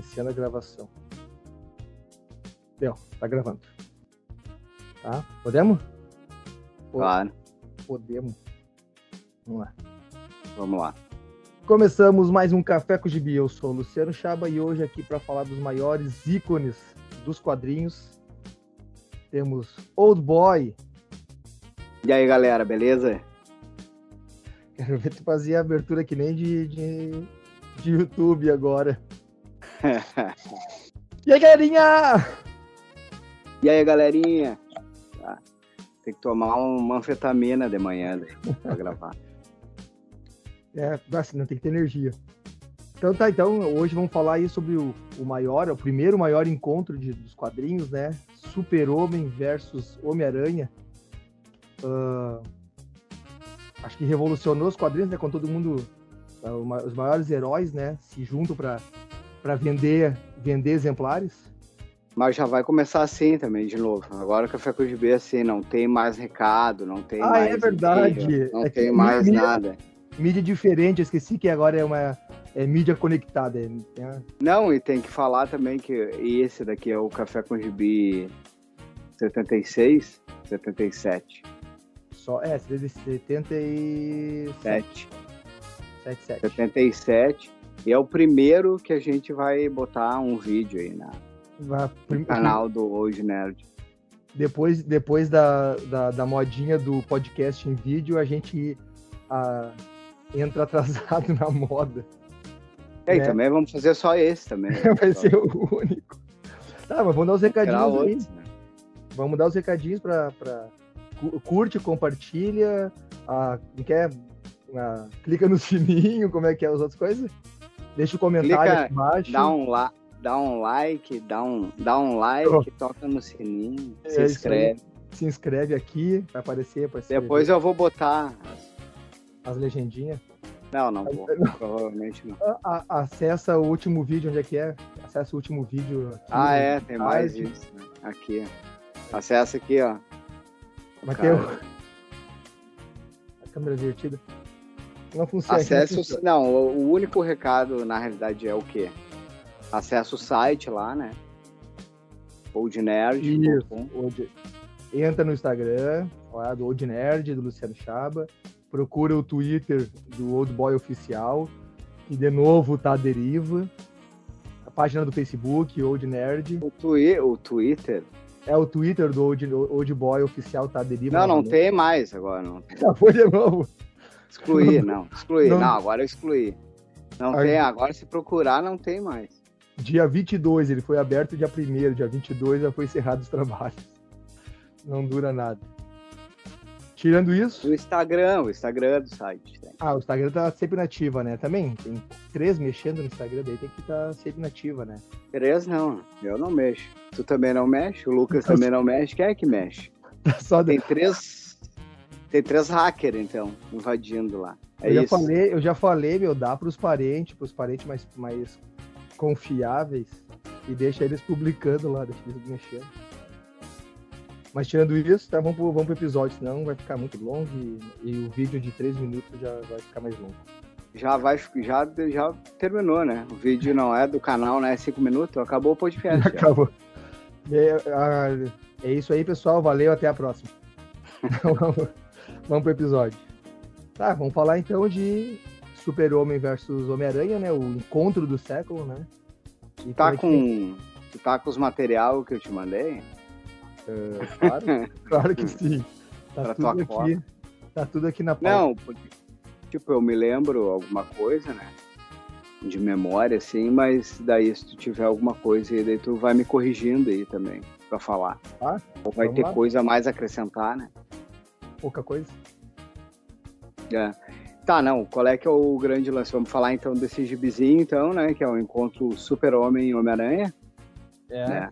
Iniciando a gravação. Deu, tá gravando. Tá? Podemos? Claro. Podemos. Vamos lá. Vamos lá. Começamos mais um Café com Gibi. Eu sou o Luciano Chaba e hoje aqui para falar dos maiores ícones dos quadrinhos. Temos Old Boy. E aí, galera, beleza? Quero ver tu fazer a abertura que nem de, de, de YouTube agora. e aí, galerinha? E aí, galerinha? Ah, tem que tomar uma anfetamina de manhã né, pra gravar. É, assim, não tem que ter energia. Então tá, então hoje vamos falar aí sobre o, o maior, o primeiro maior encontro de, dos quadrinhos, né? Super-Homem versus Homem-Aranha. Uh, acho que revolucionou os quadrinhos, né? Quando todo mundo, uh, os maiores heróis, né? Se juntam para vender, vender exemplares. Mas já vai começar assim também, de novo. Agora o Café com o GB, assim, não tem mais recado, não tem ah, mais... é verdade. não é tem mais mídia, nada. Mídia diferente, eu esqueci que agora é uma é mídia conectada. É... Não, e tem que falar também que esse daqui é o Café com Gibi 76, 77. Só, é, 77. 7. 77. 77. E é o primeiro que a gente vai botar um vídeo aí na, no canal do Hoje Nerd. Depois, depois da, da, da, modinha do podcast em vídeo, a gente a, entra atrasado na moda. É, né? e também vamos fazer só esse também. Né? Vai ser o único. Tá, mas vamos dar os recadinhos aí. Outros, né? Vamos dar os recadinhos para pra... curte, compartilha, a, quer, a, clica no sininho, como é que é as outras coisas? Deixa o comentário clica, aqui embaixo. Dá um, la, dá um like, dá um, dá um like, oh. toca no sininho, é, se inscreve. Se inscreve aqui, vai aparecer. aparecer Depois eu vou botar as, as legendinhas. Não, não vou. Provavelmente não. A, a, acessa o último vídeo, onde é que é? Acessa o último vídeo aqui. Ah, é, tem mais isso. Né? Aqui. Acessa aqui, ó. Mateus. A câmera invertida. Não funciona. Acesse não, funciona. não, o único recado, na realidade, é o quê? Acesse o site lá, né? Old Nerd. Old... Entra no Instagram, lá do Old Nerd, do Luciano Chaba procura o Twitter do Old Boy Oficial, que de novo tá à deriva. A página do Facebook, Old Nerd. O, twi o Twitter? É, o Twitter do Old, Old Boy Oficial tá à deriva. Não, não tem mais agora. Não. Já foi de novo. Excluir, não. Excluir. Não, não agora eu excluí. Não tem, agora se procurar não tem mais. Dia 22, ele foi aberto dia 1 dia 22 já foi encerrado os trabalhos. Não dura nada. Tirando isso. O Instagram, o Instagram do site. Né? Ah, o Instagram tá sempre nativa, né? Também tem três mexendo no Instagram, daí tem que estar tá sempre nativa, né? Três não, eu não mexo. Tu também não mexe, o Lucas também não mexe. Quem é que mexe? Só tem três. Tem três hackers, então, invadindo lá. É eu, já isso. falei, eu já falei, meu, dá pros parentes, pros parentes mais, mais confiáveis e deixa eles publicando lá, deixa eles mexendo. Mas tirando isso, tá, vamos, pro, vamos pro episódio, senão vai ficar muito longo e, e, o vídeo de 3 minutos já vai ficar mais longo. Já vai, já, já terminou, né? O vídeo não é do canal, né? 5 minutos, acabou o podcast. Já acabou. É, é, isso aí, pessoal. Valeu, até a próxima. vamos, pro episódio. Tá, vamos falar então de Super-Homem versus Homem-Aranha, né? O encontro do século, né? E tá com. Tu tá com os material que eu te mandei? Uh, claro, claro que sim. Tá tudo aqui. Cota. Tá tudo aqui na pauta. Não, porque, tipo, eu me lembro alguma coisa, né? De memória, assim, mas daí se tu tiver alguma coisa aí, daí tu vai me corrigindo aí também, pra falar. Ah, Ou vai ter lá. coisa a mais a acrescentar, né? Pouca coisa. É. Tá, não, qual é que é o grande lance? Vamos falar então desse gibizinho, então, né? Que é o encontro Super-Homem e Homem-Aranha. É. Né?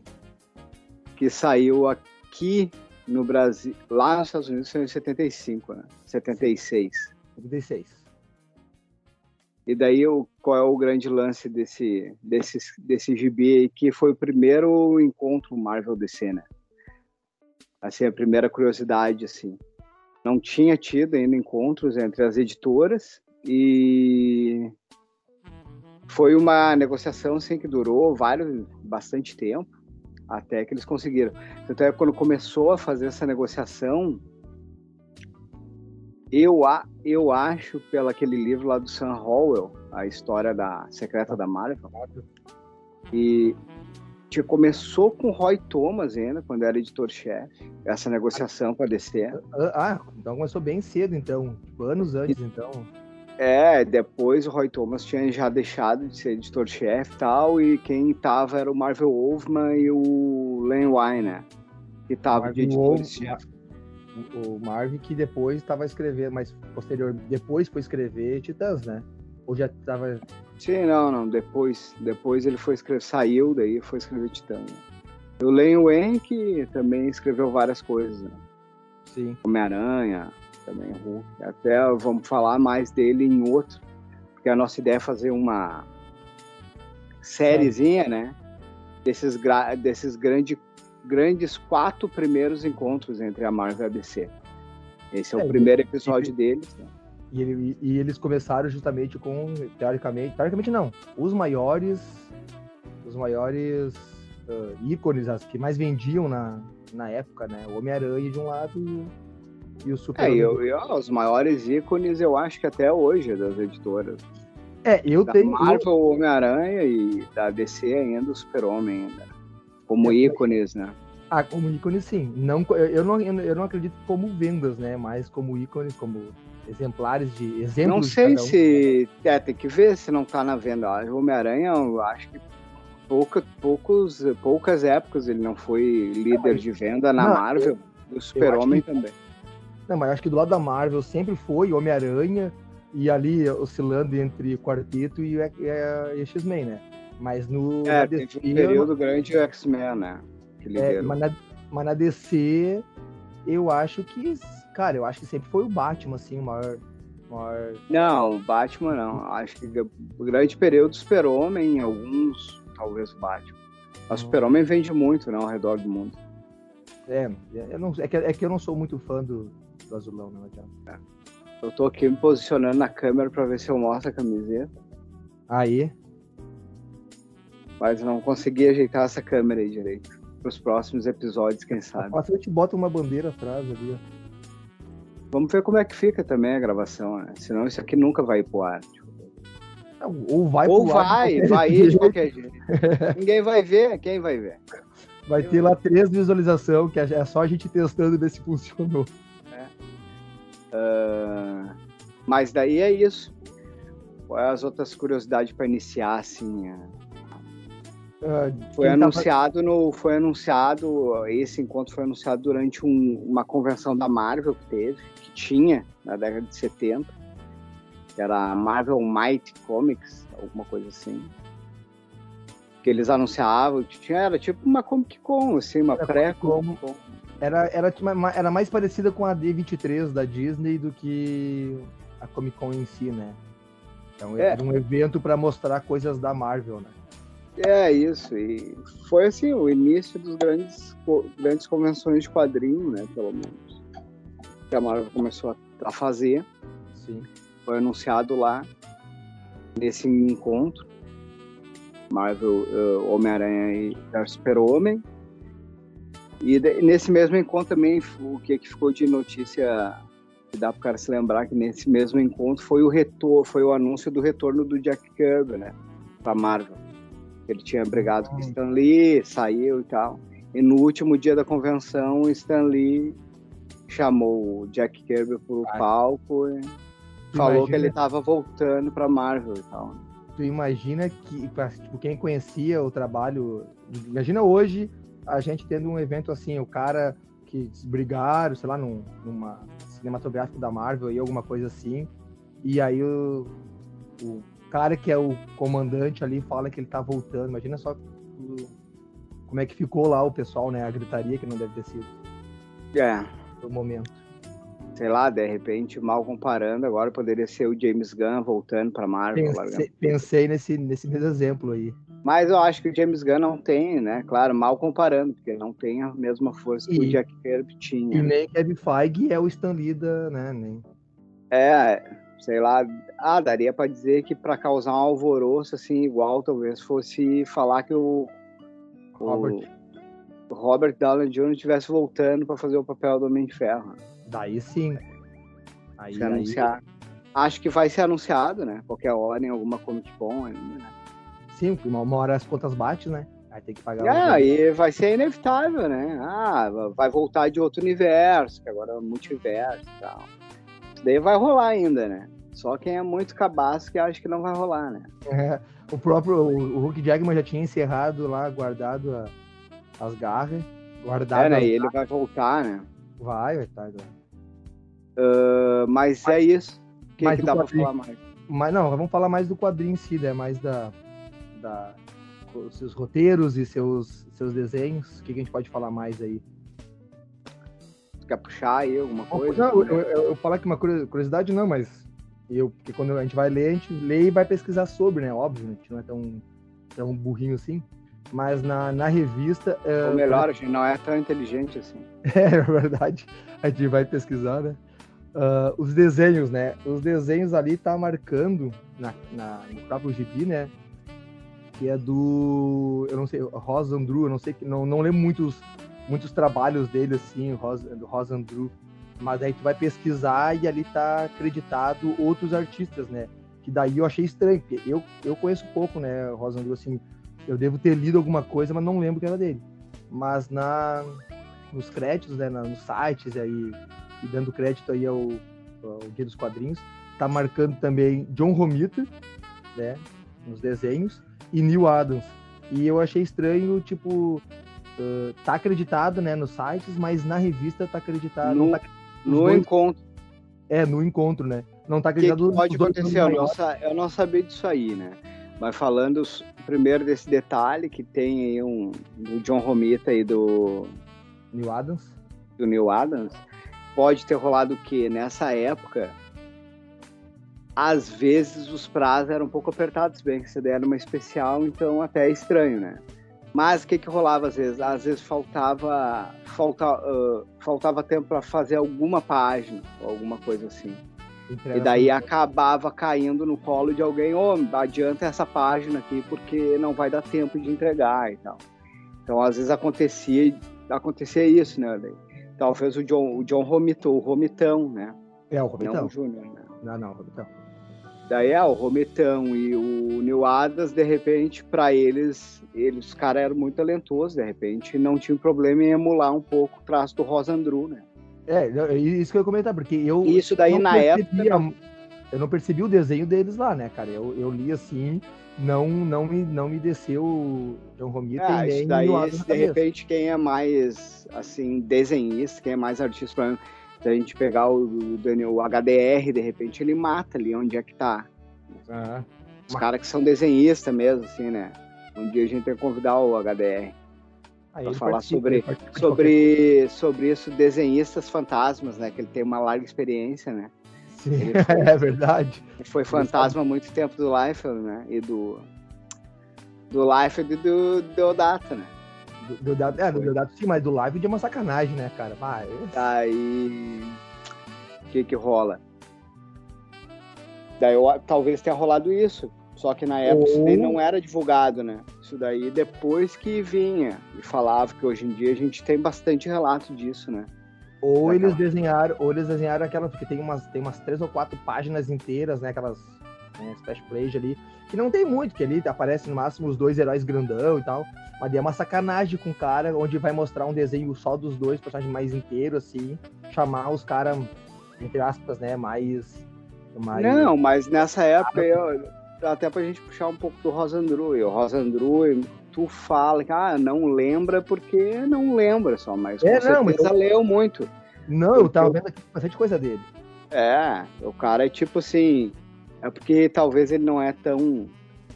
que saiu aqui no Brasil, lá nos Estados Unidos foi em 75, né? 76. 76. E daí, o, qual é o grande lance desse, desse, desse gibi aí, que foi o primeiro encontro Marvel DC, né? Assim, a primeira curiosidade, assim. Não tinha tido ainda encontros entre as editoras e foi uma negociação assim, que durou vários, bastante tempo, até que eles conseguiram. Então, é quando começou a fazer essa negociação, eu, eu acho, pelo aquele livro lá do Sam Howell, a história da secreta da Marvel, e que começou com Roy Thomas ainda, quando era editor-chefe, essa negociação com a DC. Ah, ah, então começou bem cedo, então, anos antes, então. É, depois o Roy Thomas tinha já deixado de ser editor-chefe e tal, e quem tava era o Marvel Wolfman e o Len Wein, né? Que tava de editor-chefe. O Marvel que depois estava escrevendo, mas posterior, depois foi escrever Titãs, né? Ou já tava Sim, não, não. Depois, depois ele foi escrever, saiu, daí foi escrever Titã. Né? O Len Wen que também escreveu várias coisas, né? Sim. Homem-Aranha, também Hulk. Até vamos falar mais dele em outro, porque a nossa ideia é fazer uma sériezinha, né? Desses, desses grande, grandes quatro primeiros encontros entre a Marvel e a DC. Esse é, é o primeiro episódio deles, né? E, ele, e, eles começaram justamente com, teoricamente, teoricamente não, os maiores, os maiores uh, ícones, as que mais vendiam na, na época, né? O Homem-Aranha de um lado e, e o Super. É, eu, eu, os maiores ícones eu acho que até hoje das editoras. É, eu da tenho. Marvel, o Homem-Aranha e da DC ainda o Super-Homem ainda. Como é, ícones, né? Ah, como ícones sim. Não, eu, não, eu não acredito como vendas, né? Mas como ícones, como exemplares de exemplos. Não sei um. se. É, tem que ver se não tá na venda. O Homem-Aranha, eu acho que pouca, poucos, poucas épocas ele não foi líder de venda na não, Marvel. Eu, o Super-Homem também. Não, mas acho que do lado da Marvel sempre foi Homem-Aranha e ali oscilando entre Quarteto e, e, e X-Men, né? Mas no. É, DC, um período grande o X-Men, né? É, mas, na, mas na DC, eu acho que Cara, eu acho que sempre foi o Batman, assim, o maior. maior... Não, o Batman não. Acho que o grande período Super-Homem, alguns, talvez o Batman. Mas o Super-Homem vende muito, né, ao redor do mundo. É, eu não, é, que, é que eu não sou muito fã do, do azulão, não adianta. É. Eu tô aqui me posicionando na câmera pra ver se eu mostro a camiseta. Aí. Mas não consegui ajeitar essa câmera aí direito. Pros próximos episódios, quem sabe. Passa eu te bota uma bandeira atrás ali, ó. Vamos ver como é que fica também a gravação, né? Senão isso aqui nunca vai ir pro ar. Tipo. Ou vai Ou vai, vai ir de qualquer jeito. Ninguém vai ver, quem vai ver? Vai ter lá três visualizações, que é só a gente testando ver se funcionou. É. Uh, mas daí é isso. Quais as outras curiosidades para iniciar, assim? Uh, foi anunciado tava... no, foi anunciado esse encontro foi anunciado durante um, uma convenção da Marvel que teve tinha na década de 70, que era a Marvel Might Comics, alguma coisa assim. Que eles anunciavam, tinha, era tipo uma Comic Con, assim, uma pré-Comic Con. Era, era, era mais parecida com a D23 da Disney do que a Comic Con em si, né? Então é. era um evento para mostrar coisas da Marvel, né? É isso, e foi assim o início dos grandes, grandes convenções de quadrinho, né, pelo menos que a Marvel começou a, fazer. Sim. Foi anunciado lá nesse encontro. Marvel, uh, Homem-Aranha e Super-Homem. E de, nesse mesmo encontro também, o que, que ficou de notícia que dá para o cara se lembrar que nesse mesmo encontro foi o retorno, foi o anúncio do retorno do Jack Kirby, né, para Marvel. Ele tinha brigado com ah. Stan Lee, saiu e tal. E no último dia da convenção, Stan Lee chamou o Jack Kirby pro Ai. palco e falou imagina... que ele tava voltando pra Marvel e tal. Tu imagina que, tipo, quem conhecia o trabalho. Imagina hoje a gente tendo um evento assim, o cara que brigaram, sei lá, num, numa cinematográfica da Marvel e alguma coisa assim. E aí o, o cara que é o comandante ali fala que ele tá voltando. Imagina só como é que ficou lá o pessoal, né? A gritaria que não deve ter sido. É do momento. Sei lá, de repente, mal comparando, agora poderia ser o James Gunn voltando para Marvel. Pensei, pensei, nesse, nesse mesmo exemplo aí. Mas eu acho que o James Gunn não tem, né? Claro, mal comparando, porque não tem a mesma força e, que o Jack Kirby tinha. E nem Kevin Feige é o Stan Lee da, né? Nem... É, sei lá, ah, daria para dizer que para causar um alvoroço assim igual talvez fosse falar que o o Robert Downey Jr. estivesse voltando para fazer o papel do Homem de Ferro. Daí sim. Aí, Se anunciar. Aí... Acho que vai ser anunciado, né? Qualquer hora em alguma Comic Con ainda, né? Sim, uma, uma hora as contas batem, né? Aí tem que pagar. É, aí vai ser inevitável, né? Ah, vai voltar de outro universo, que agora é multiverso e tal. Isso daí vai rolar ainda, né? Só quem é muito cabaço que acha que não vai rolar, né? É, o próprio o, Hulk Jackman já tinha encerrado lá, guardado a, as garras. Guardado é, né? E ele vai voltar, né? Vai, vai estar. Uh, mas, mas, é isso. O que, que dá quadrinho, pra falar mais? Mas não, vamos falar mais do quadrinho em si, né? Mais da, da seus roteiros e seus, seus desenhos. O que, que a gente pode falar mais aí? Quer puxar aí alguma coisa? Não, eu, eu, eu falar aqui uma curiosidade, não, mas eu, porque quando a gente vai ler, a gente lê e vai pesquisar sobre, né? Óbvio, a gente não é tão, tão burrinho assim. Mas na, na revista. Ou melhor, a gente não é tão inteligente assim. É, é verdade. A gente vai pesquisar, né? Uh, os desenhos, né? Os desenhos ali tá marcando na, na, no próprio gibi, né? Que é do. Eu não sei, Rosa Andrew, eu não sei, não, não lembro muitos, muitos trabalhos dele, assim, Rosa, do Rosa Andrew. Mas aí tu vai pesquisar e ali tá acreditado outros artistas, né? Que daí eu achei estranho, porque eu, eu conheço pouco, né, Rosa Andrew, assim, eu devo ter lido alguma coisa, mas não lembro que era dele. Mas na nos créditos, né, nos sites aí, e dando crédito aí ao, ao Dia dos Quadrinhos, tá marcando também John Romita, né, nos desenhos, e Neil Adams. E eu achei estranho, tipo, uh, tá acreditado, né, nos sites, mas na revista tá acreditado. No, tá, no dois, encontro. É, no encontro, né? Não tá acreditado. Que pode acontecer? Eu não, eu não sabia disso aí, né? Mas falando primeiro desse detalhe que tem aí um do John Romita e do Neil Adams. Do Neil Adams, pode ter rolado o quê? Nessa época, às vezes os prazos eram um pouco apertados, bem que você der uma especial, então até é estranho, né? Mas o que que rolava às vezes? Às vezes faltava falta, uh, faltava tempo para fazer alguma página, ou alguma coisa assim. E daí acabava caindo no colo de alguém, ô, oh, adianta essa página aqui porque não vai dar tempo de entregar e tal. Então, às vezes acontecia, acontecia isso, né? Talvez o John, o John Romito, o Romitão, né? É, o Romitão. Não o Júnior, né? Não, não, o Romitão. Daí é, o Romitão e o Neil Adams, de repente, para eles, eles, os caras eram muito talentosos, de repente, não tinha problema em emular um pouco o traço do Rosandru, né? É, é, isso que eu ia comentar, porque eu. Isso daí na percebia, época. Eu não percebi o desenho deles lá, né, cara? Eu, eu li assim, não, não, me, não me desceu o John Romita ah, e nem isso daí, esse, de repente, quem é mais, assim, desenhista, quem é mais artista, pra mim, se a gente pegar o, Daniel, o HDR, de repente, ele mata ali onde é que tá. Uhum. Os caras que são desenhistas mesmo, assim, né? Um dia a gente tem que convidar o HDR para falar sobre, sobre, sobre isso, desenhistas fantasmas, né? Que ele tem uma larga experiência, né? Sim, foi, é verdade. Foi fantasma há muito tempo do Liefeld, né? E do do Liefeld e do Deodato, né? Do, Deodato, é, do Deodato sim, mas do Liefeld é uma sacanagem, né, cara? Vai. Daí o que que rola? Daí eu, talvez tenha rolado isso. Só que na época isso daí não era divulgado, né? Isso daí depois que vinha e falava que hoje em dia a gente tem bastante relato disso, né? Ou eles desenharam, ou eles desenharam aquelas, porque tem umas, tem umas três ou quatro páginas inteiras, né? Aquelas né, splash page ali, que não tem muito, que ali aparece no máximo os dois heróis grandão e tal. Mas é uma sacanagem com o cara, onde vai mostrar um desenho só dos dois personagens mais inteiros, assim, chamar os caras, entre aspas, né, mais, mais. Não, mas nessa época eu, até pra gente puxar um pouco do Rosandru. E o Rosandru, tu fala que ah, não lembra porque não lembra só, mas é, não, certeza eu... leu muito. Não, eu tava vendo aqui bastante coisa dele. É, o cara é tipo assim. É porque talvez ele não é tão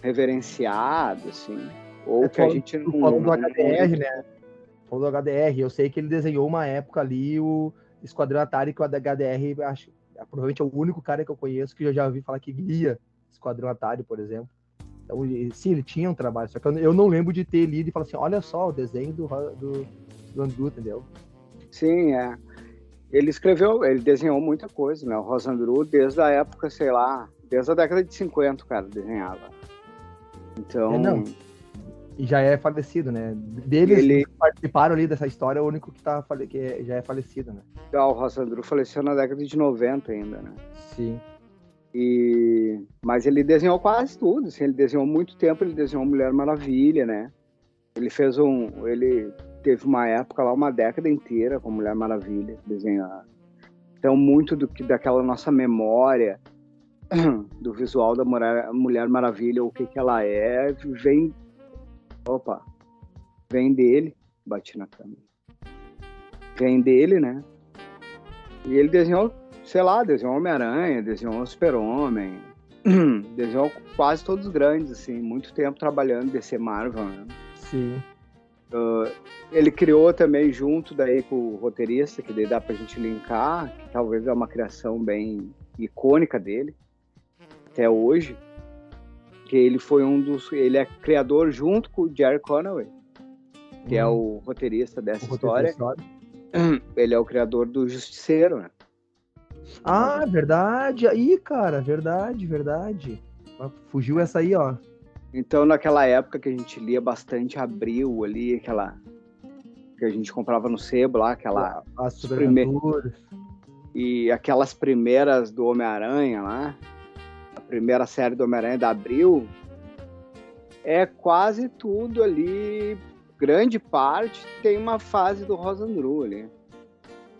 reverenciado, assim. Ou é, que a gente não. Falando do HDR, né? Falando do HDR, eu sei que ele desenhou uma época ali o Esquadrão Atari, que o HDR, acho, provavelmente é o único cara que eu conheço que eu já ouvi falar que lia Esquadrão Atari, por exemplo. Então, sim, ele tinha um trabalho, só que eu não lembro de ter lido e falar assim, olha só o desenho do, do, do Andu, entendeu? Sim, é. ele escreveu, ele desenhou muita coisa, né? O Rosandru, desde a época, sei lá, desde a década de 50, cara, desenhava. Então. É, não. E já é falecido, né? Deles ele... que participaram ali dessa história, o único que, tá, que é, já é falecido, né? Ah, o Rosandru faleceu na década de 90 ainda, né? Sim. E... Mas ele desenhou quase tudo, assim, ele desenhou muito tempo, ele desenhou Mulher Maravilha, né? Ele fez um. Ele teve uma época lá, uma década inteira com Mulher Maravilha desenhando. Então, muito do que daquela nossa memória do visual da Mulher Maravilha, o que, que ela é, vem. Opa! Vem dele. Bati na câmera. Vem dele, né? E ele desenhou, sei lá, desenhou Homem-Aranha, desenhou Super-Homem, desenhou quase todos os grandes, assim, muito tempo trabalhando DC Marvel, né? Sim. Uh, ele criou também junto daí com o roteirista, que daí dá pra gente linkar, que talvez é uma criação bem icônica dele, até hoje, que ele foi um dos, ele é criador junto com o Jerry Conway, que hum. é o roteirista dessa o história. história. Ele é o criador do Justiceiro, né? Ah, verdade. Aí, cara, verdade, verdade. Fugiu essa aí, ó. Então, naquela época que a gente lia bastante Abril ali, aquela que a gente comprava no sebo lá, aquela as primeiras e aquelas primeiras do Homem-Aranha lá, a primeira série do Homem-Aranha da Abril, é quase tudo ali, grande parte tem uma fase do Rosandru ali.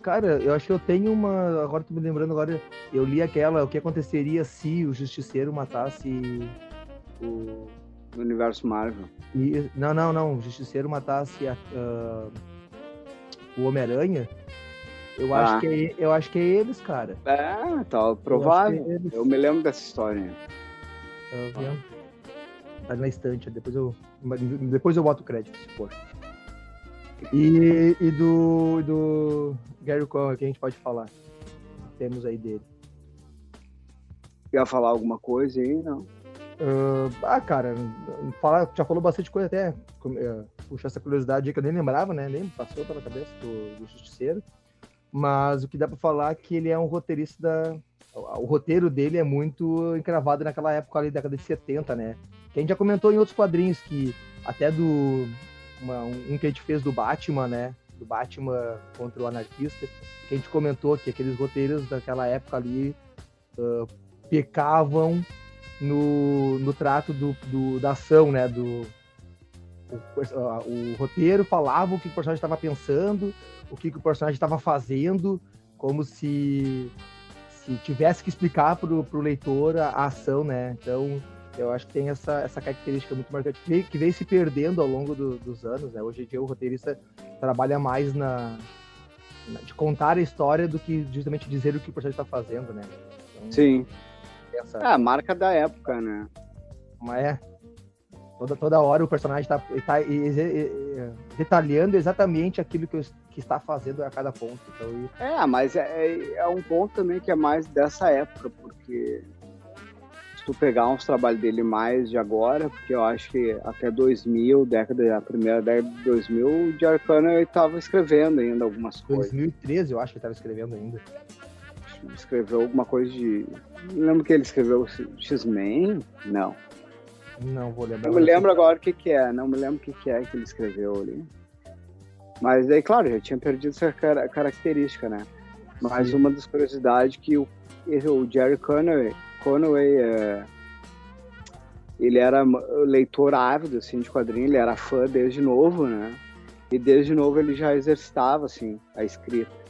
Cara, eu acho que eu tenho uma. Agora tô me lembrando agora. Eu li aquela. O que aconteceria se o Justiceiro matasse o do universo Marvel. E, não, não, não. O Justiceiro matasse a, uh, o Homem-Aranha. Eu, ah. acho que é, eu acho que é eles, cara. É, tá provável. Eu, é eu me lembro dessa história. Tá vendo? Tá na estante, depois eu, depois eu boto o crédito, se for. E, e do, do Gary Cohen, que a gente pode falar? Temos aí dele. Quer falar alguma coisa aí? Não. Uh, ah, cara, fala, já falou bastante coisa até. Uh, puxar essa curiosidade que eu nem lembrava, né? Nem passou pela cabeça do, do Justiceiro. Mas o que dá pra falar é que ele é um roteirista da. O roteiro dele é muito encravado naquela época ali, década de 70, né? Que a gente já comentou em outros quadrinhos que até do. Uma, um que a gente fez do Batman, né? Do Batman contra o anarquista, que a gente comentou que aqueles roteiros daquela época ali uh, pecavam no, no trato do, do, da ação, né? Do, o, o, roteiro falava o que o personagem estava pensando, o que, que o personagem estava fazendo, como se, se tivesse que explicar para o leitor a, a, ação, né? Então, eu acho que tem essa, essa característica muito marcante que vem, que vem se perdendo ao longo do, dos anos, né? Hoje em dia o roteirista trabalha mais na, na, de contar a história do que justamente dizer o que o personagem está fazendo, né? Então, Sim. Essa... É, a marca da época, né? Mas é. Toda, toda hora o personagem está tá, detalhando exatamente aquilo que, que está fazendo a cada ponto. Então, É, mas é, é, é um ponto também que é mais dessa época, porque se tu pegar uns trabalhos dele mais de agora, porque eu acho que até 2000, década, a primeira década de 2000, o Jerry estava escrevendo ainda algumas 2013, coisas. 2013 eu acho que ele estava escrevendo ainda escreveu alguma coisa de. Não lembro que ele escreveu X-Men? Não. Não vou lembrar. Não me lembro agora o que, que é, não me lembro o que, que é que ele escreveu ali. Mas aí, claro, já tinha perdido essa característica, né? Mas Sim. uma das curiosidades que o, o Jerry Conway, Conway é, ele era leitor ávido assim, de quadrinhos, ele era fã desde novo, né? E desde novo ele já exercitava assim, a escrita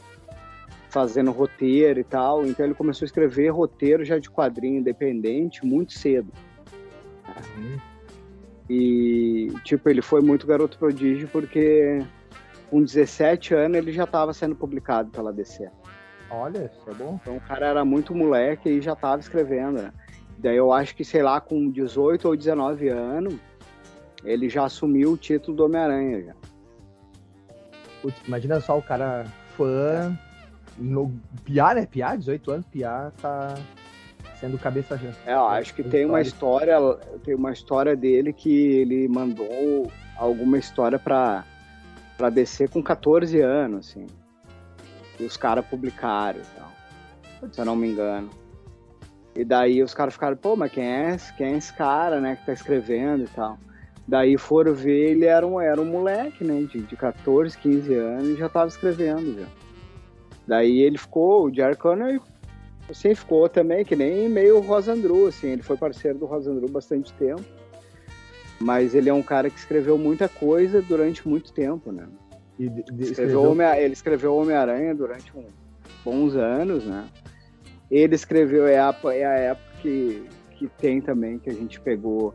fazendo roteiro e tal. Então ele começou a escrever roteiro já de quadrinho independente muito cedo. Uhum. E, tipo, ele foi muito garoto prodígio porque com 17 anos ele já estava sendo publicado pela DC. Olha, isso é bom. Então o cara era muito moleque e já estava escrevendo, né? Daí eu acho que, sei lá, com 18 ou 19 anos, ele já assumiu o título do Homem-Aranha. Putz, imagina só o cara fã, no Piá, né? Piá, 18 anos, Piá tá sendo cabeça já. É, eu acho que tem uma história, tem uma história dele que ele mandou alguma história para para descer com 14 anos, assim. E os caras publicaram e tal, se eu não me engano. E daí os caras ficaram, pô, mas quem é, quem é esse cara, né, que tá escrevendo e tal. Daí foram ver, ele era um, era um moleque, né, de, de 14, 15 anos e já tava escrevendo já. Daí ele ficou, o Jerry Connor, assim, ficou também, que nem meio Rosandru, assim, ele foi parceiro do Rosandru bastante tempo. Mas ele é um cara que escreveu muita coisa durante muito tempo, né? De, de, escreveu. Homem, ele escreveu Homem-Aranha durante uns bons anos, né? Ele escreveu, é a, é a época que, que tem também, que a gente pegou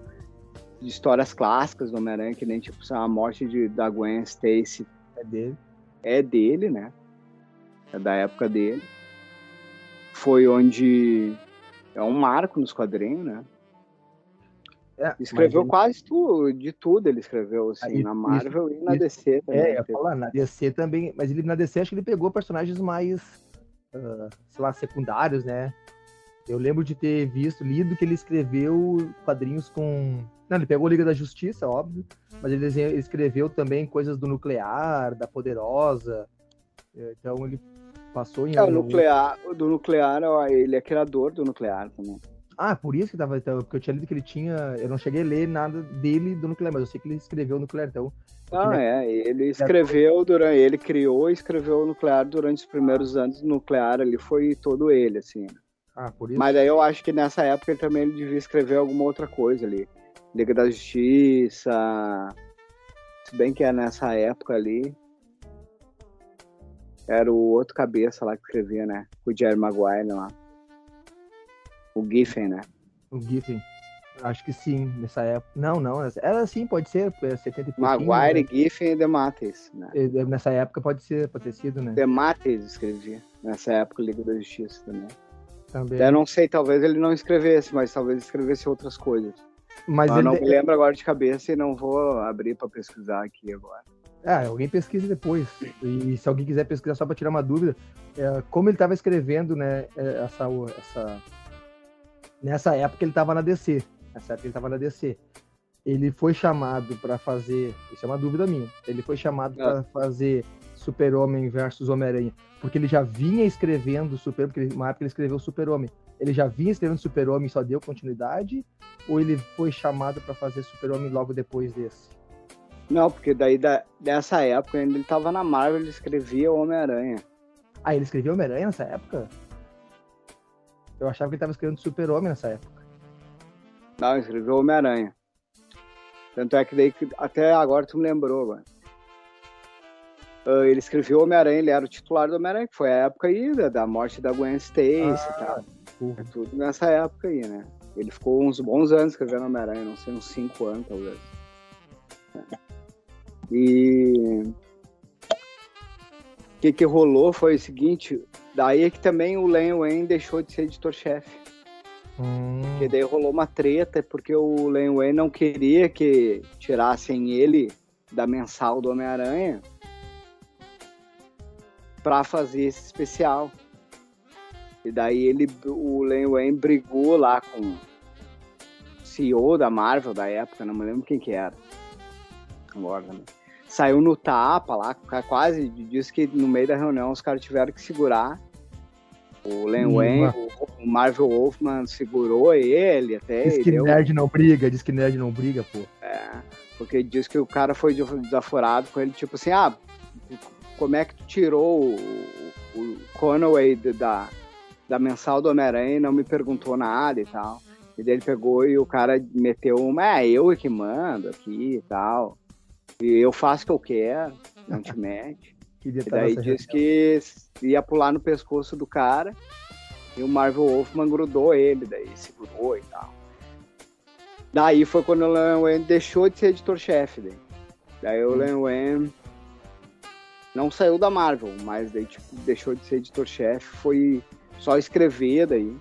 de histórias clássicas do Homem-Aranha, que nem tipo a morte de, da Gwen Stacy. É dele. É dele, né? É da época dele. Foi onde é um marco nos quadrinhos, né? É, escreveu ele... quase tudo, de tudo ele escreveu, assim, Aí, na Marvel isso, e na isso, DC também. É, falar, na DC também, mas ele na DC acho que ele pegou personagens mais, uh, sei lá, secundários, né? Eu lembro de ter visto, lido que ele escreveu quadrinhos com. Não, ele pegou Liga da Justiça, óbvio, mas ele escreveu também coisas do nuclear, da Poderosa. Então ele passou em. É, o nuclear, do nuclear, ele é criador do nuclear também. Ah, por isso que tava. Então, porque eu tinha lido que ele tinha. Eu não cheguei a ler nada dele do nuclear, mas eu sei que ele escreveu o nuclear, então. Ah, é. Ele escreveu durante. Ele criou e escreveu o nuclear durante os primeiros anos do nuclear ali, foi todo ele, assim. Ah, por isso. Mas aí eu acho que nessa época ele também devia escrever alguma outra coisa ali. Liga da Justiça. Se bem que é nessa época ali. Era o outro cabeça lá que escrevia, né? O Jerry Maguire lá. O Giffen, né? O Giffen. Acho que sim, nessa época. Não, não. Era assim, pode ser, 70 e Maguire, né? Giffen e Demates, né? Nessa época pode ser, pode ter sido, né? Demates escrevia. Nessa época, Liga da Justiça também. Também. Eu não sei, talvez ele não escrevesse, mas talvez escrevesse outras coisas. Mas, ele... não me lembro agora de cabeça e não vou abrir para pesquisar aqui agora. Ah, alguém pesquisa depois. E se alguém quiser pesquisar só para tirar uma dúvida, é, como ele estava escrevendo, né, é, essa, essa Nessa época ele estava na DC. Nessa época ele estava na DC. Ele foi chamado para fazer. Isso é uma dúvida minha. Ele foi chamado é. para fazer Super-Homem versus Homem-Aranha. Porque ele já vinha escrevendo Super porque uma época ele escreveu Super-Homem. Ele já vinha escrevendo Super-Homem e só deu continuidade? Ou ele foi chamado para fazer Super-Homem logo depois desse? Não, porque daí da, dessa época ainda ele estava na Marvel, ele escrevia Homem-Aranha. Ah, ele escrevia Homem-Aranha nessa época? Eu achava que ele tava escrevendo Super-Homem nessa época. Não, escreveu Homem-Aranha. Tanto é que daí até agora tu me lembrou, mano. Uh, ele escreveu Homem-Aranha, ele era o titular do Homem-Aranha, que foi a época aí da, da morte da Gwen Stacy ah, e tal. É tudo nessa época aí, né? Ele ficou uns bons anos escrevendo Homem-Aranha, não sei, uns 5 anos talvez. E o que, que rolou foi o seguinte, Daí é que também o Len Wayne deixou de ser editor-chefe. Hum. Porque daí rolou uma treta, porque o Len Wayne não queria que tirassem ele da mensal do Homem-Aranha para fazer esse especial. E daí ele, o Len Wayne brigou lá com o CEO da Marvel da época, não me lembro quem que era. Agora, né? Saiu no tapa lá, quase disse que no meio da reunião os caras tiveram que segurar o Len Wayne, o Marvel Wolfman segurou ele até. Diz que deu... nerd não briga, diz que nerd não briga, pô. É, porque diz que o cara foi desaforado com ele, tipo assim, ah, como é que tu tirou o, o Conway da, da mensal do Homem-Aranha e não me perguntou nada e tal. E daí ele pegou e o cara meteu uma, é, eu é que mando aqui e tal. E eu faço o que eu quero, não te mete. Queria e daí diz que ia pular no pescoço do cara e o Marvel Wolfman grudou ele, daí segurou e tal. Daí foi quando o Len Wen deixou de ser editor-chefe. Daí. daí o hum. Len Wen não saiu da Marvel, mas daí tipo, deixou de ser editor-chefe, foi só escrever daí.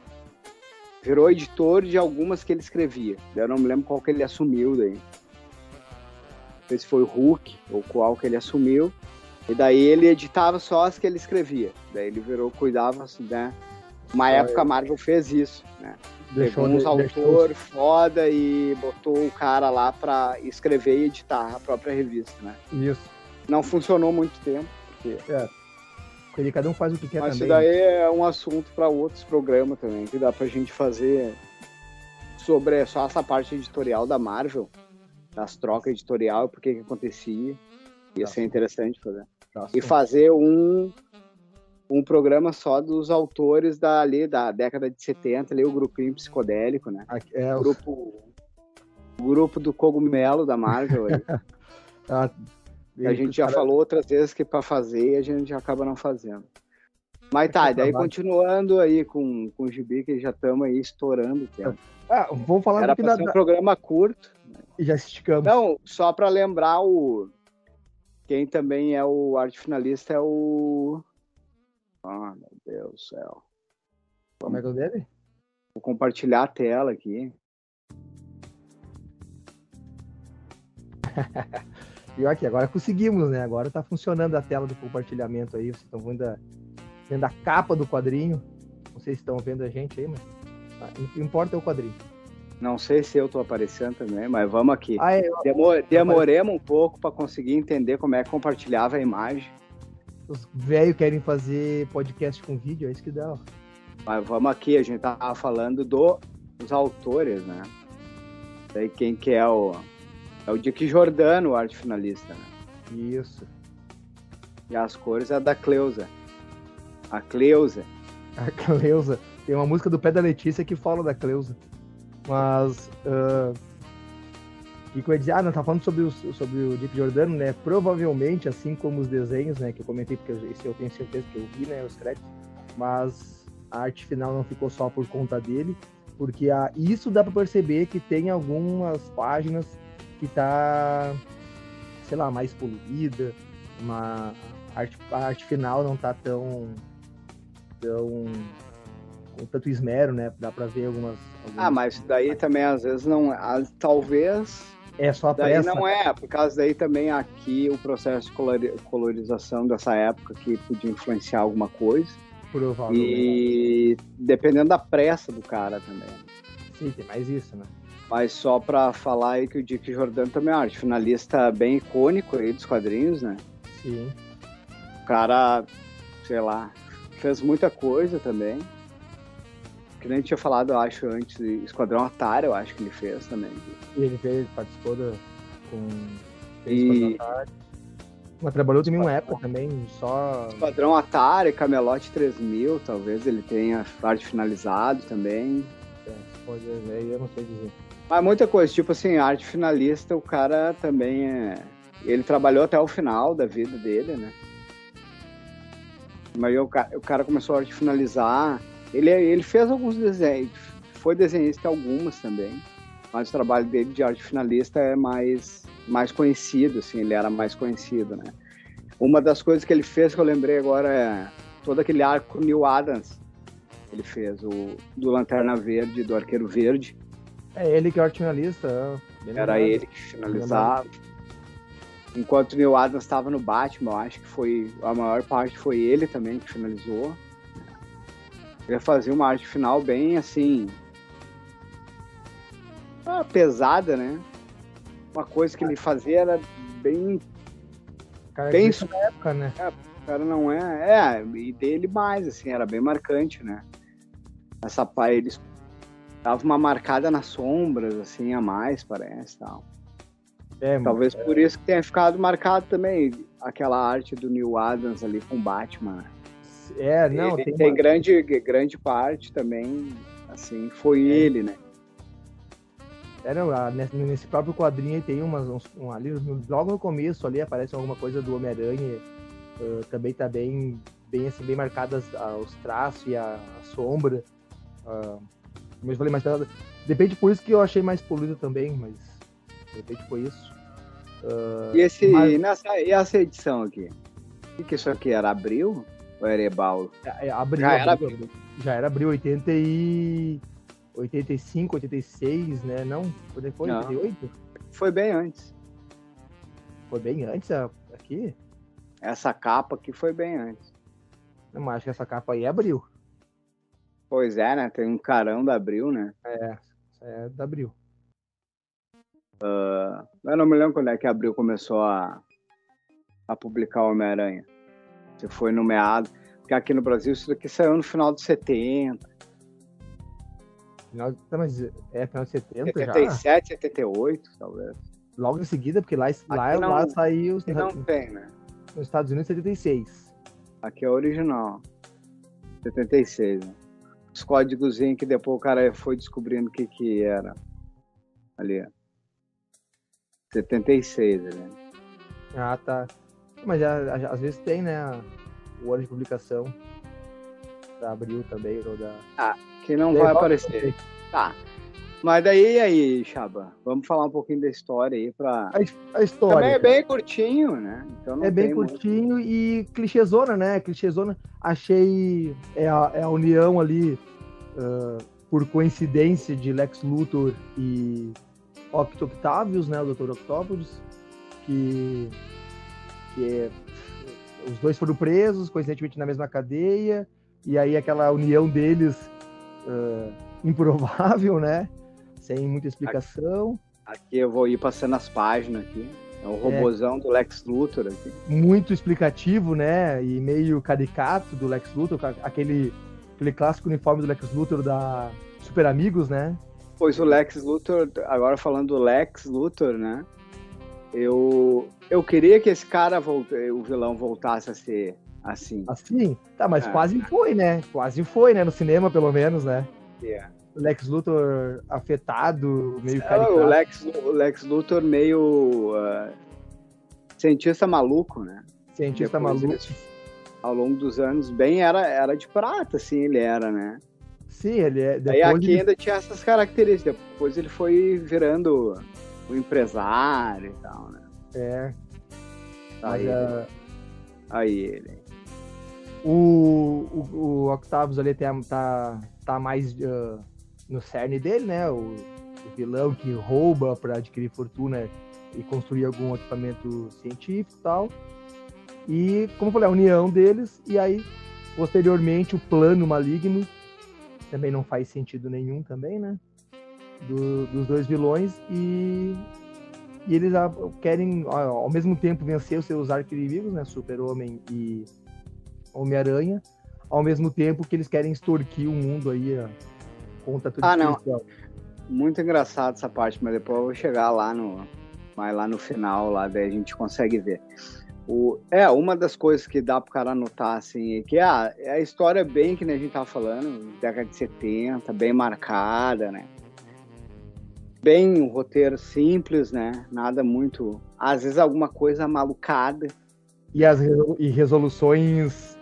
Virou editor de algumas que ele escrevia. Daí eu não me lembro qual que ele assumiu daí. Não sei se foi o Hulk ou qual que ele assumiu. E daí ele editava só as que ele escrevia. Daí ele virou, cuidava, assim, né? Uma época a Marvel fez isso, né? Deixou Pegou uns autores foda e botou o cara lá pra escrever e editar a própria revista, né? Isso. Não funcionou muito tempo, porque... É. Porque cada um faz o que quer Mas também. isso daí é um assunto para outros programas também, que dá pra gente fazer sobre só essa parte editorial da Marvel, das trocas editorial por que que acontecia. Ia Tá. ser interessante fazer. Nossa, E fazer um um programa só dos autores da, ali, da década de 70, ali, o grupinho psicodélico, né? é, O grupo, o grupo do cogumelo da Marvel. aí. a, gente já falou outras vezes que para fazer e a gente acaba não fazendo. Mas tá, Esse daí continuando aí com, com o Gibi, que já estamos aí estourando o tempo. Ah, vamos falar Era para da, um programa curto. da- Já esticamos. Não, só para lembrar o. Quem também é o arte finalista é o. Ah, meu Deus do céu. Como é que é o dele? Vou compartilhar a tela aqui. Pior que agora conseguimos, né? Agora tá funcionando a tela do compartilhamento aí. Vocês estão vendo a, vendo a capa do quadrinho. Não sei se estão vendo a gente aí, mas que importa é o quadrinho. Não sei se eu tô aparecendo também, mas vamos aqui. Ah, é, Demo- demoremos um pouco para conseguir entender como é que compartilhava a imagem. os velhos querem fazer podcast com vídeo, é isso que dá. ó. Mas vamos aqui, a gente tava falando do, dos autores, né? Daí quem que é o. É o Dick Giordano, o arte finalista, né? Isso. E as cores é da Cleusa. A Cleusa. A Cleusa. Tem uma música do Pé da Letícia que fala da Cleusa. Mas. ah, O que, eu ia dizer? Ah, não, tá falando sobre, os, sobre o Dick Giordano, né? Provavelmente, assim como os desenhos, né? Que eu comentei, porque esse eu tenho certeza que eu vi, né? Os créditos. Mas a arte final não ficou só por conta dele. Porque a, isso dá pra perceber que tem algumas páginas que tá, sei lá, mais poluída. Uma, a, arte, a arte final não tá tão. tão com tanto esmero, né? Dá pra ver algumas. algumas Ah, mas daí também às vezes não. ah, Talvez. É só a Daí pressa. não é, por causa daí também aqui o processo de colori- colorização dessa época que podia influenciar alguma coisa. Provavelmente. E dependendo da pressa do cara também. Sim, tem mais isso, né? Mas só pra falar aí que o Dick Giordano também é um arte finalista bem icônico aí dos quadrinhos, né? Sim. O cara, sei lá, fez muita coisa também. Que nem tinha falado, eu acho, antes, Esquadrão Atari, eu acho que ele fez também. E ele fez, participou da, com. E- Fez Mas trabalhou também uma época também, só. Esquadrão Atari, Camelote 3000, talvez ele tenha arte finalizado também. É, pode, aí eu não sei dizer. Mas muita coisa, tipo assim, arte finalista, o cara também é. Ele trabalhou até o final da vida dele, né? Mas o cara, o cara começou a arte finalizar. Ele, ele fez alguns desenhos, foi desenhista em algumas também. Mas o trabalho dele de arte finalista é mais, mais conhecido, assim, ele era mais conhecido, né? Uma das coisas que ele fez que eu lembrei agora é todo aquele arco Neil Adams. Ele fez o do Lanterna Verde, do Arqueiro Verde. É ele que é o arte finalista. é, Era ele que finalizava. Enquanto o Neil Adams estava no Batman, eu acho que foi a maior parte foi ele também que finalizou. Ele fazia uma arte final bem assim ah, pesada, né? Uma coisa que ele fazia era bem, Cara, bem isso na época, né? o cara não é, é, e dele mais assim, era bem marcante, né? Essa pai eles dava uma marcada nas sombras assim a mais, parece, tal. É, Talvez por isso que tenha ficado marcado também aquela arte do Neil Adams ali com Batman. É, não, ele tem, tem, uma- grande, grande parte também, assim, foi ele, né? É, não, nesse, próprio quadrinho tem umas, uns, um, ali, logo no começo ali aparece alguma coisa do Homem-Aranha, ah, também tá bem, bem assim, bem marcadas ah, os traços e a, a sombra. como eu falei, mais pesada. Depende por isso que eu achei mais poluído também, mas de repente foi isso. Ah, E, esse, mas- nessa, e essa edição aqui? O que, que isso aqui era? Abril? Ou era Ebal? é, abril, Já era abril, abril. já era abril 80 e 85, 86, né? Não, é foi? Não. 88? Foi bem antes. Foi bem antes ah, aqui? Essa capa aqui foi bem antes. Não, mas acho que essa capa aí é abril. Pois é, né? Tem um carão da Abril, né? É, é da abril. Eu não me lembro quando é que a Abril começou a, a publicar o Homem-Aranha. Se foi no meado. que aqui no Brasil isso daqui saiu no final de 70. Final, tá, mas é final de 70 77, já? 78, talvez. Logo em seguida, porque lá, lá, não, lá saiu... Não tem, né? Nos Estados Unidos, 76. Aqui é original. 76, né? Os códigos que depois o cara foi descobrindo o que que era. Ali, 76, ali. Ah, tá. Mas às vezes tem, né? O ano de publicação. Da abril também, ou da. Ah, que não vai aparecer. Tá. Mas daí aí, Chaba, vamos falar um pouquinho da história aí para a, a, história. Também é bem curtinho, né? Então é bem curtinho muito... e clichêzona, né? Clichêzona. Achei é a, é a união ali uh, por coincidência de Lex Luthor e Octo Octavius, né? O Dr. Octopus, que que é, os dois foram presos, coincidentemente na mesma cadeia, e aí aquela união deles uh, improvável, né? sem muita explicação. Aqui, aqui eu vou ir passando as páginas aqui. É o robozão é, do Lex Luthor aqui. Muito explicativo, né? E meio caricato do Lex Luthor, aquele, aquele clássico uniforme do Lex Luthor da Super Amigos, né? Pois o Lex Luthor, agora falando do Lex Luthor, né? Eu, eu queria que esse cara, o vilão, voltasse a ser assim. Assim? Tá, mas é. quase foi, né? Quase foi, né? No cinema, pelo menos, né? Yeah. É. Lex Luthor afetado, meio caricato. O Lex, o Lex Luthor meio uh, cientista maluco, né? Cientista Depois maluco. ao longo dos anos, bem era, era de prata, assim, ele era, né? Sim, ele é. Aí aqui ele... ainda tinha essas características. Depois ele foi virando o empresário e tal, né? É. Aí, Mas, uh... aí ele. O, o, o Octavius ali tem, tá, tá mais uh, no cerne dele, né? O, o vilão que rouba para adquirir fortuna e construir algum equipamento científico e tal. E, como eu falei, a união deles, e aí, posteriormente, o plano maligno também não faz sentido nenhum também, né? Do, dos dois vilões e, e eles querem ao mesmo tempo vencer os seus arqui-inimigos, né? Super-Homem e Homem-Aranha, ao mesmo tempo que eles querem extorquir o mundo aí, conta tudo ah, não. Muito engraçado essa parte, mas depois eu vou chegar lá no, mais lá no final, lá daí a gente consegue ver. O, é, uma das coisas que dá pro cara anotar, assim, é que ah, é a história bem que né, a gente tava falando, década de 70, bem marcada, né? Bem um roteiro simples, né? Nada muito. Às vezes alguma coisa malucada. E as e resoluções.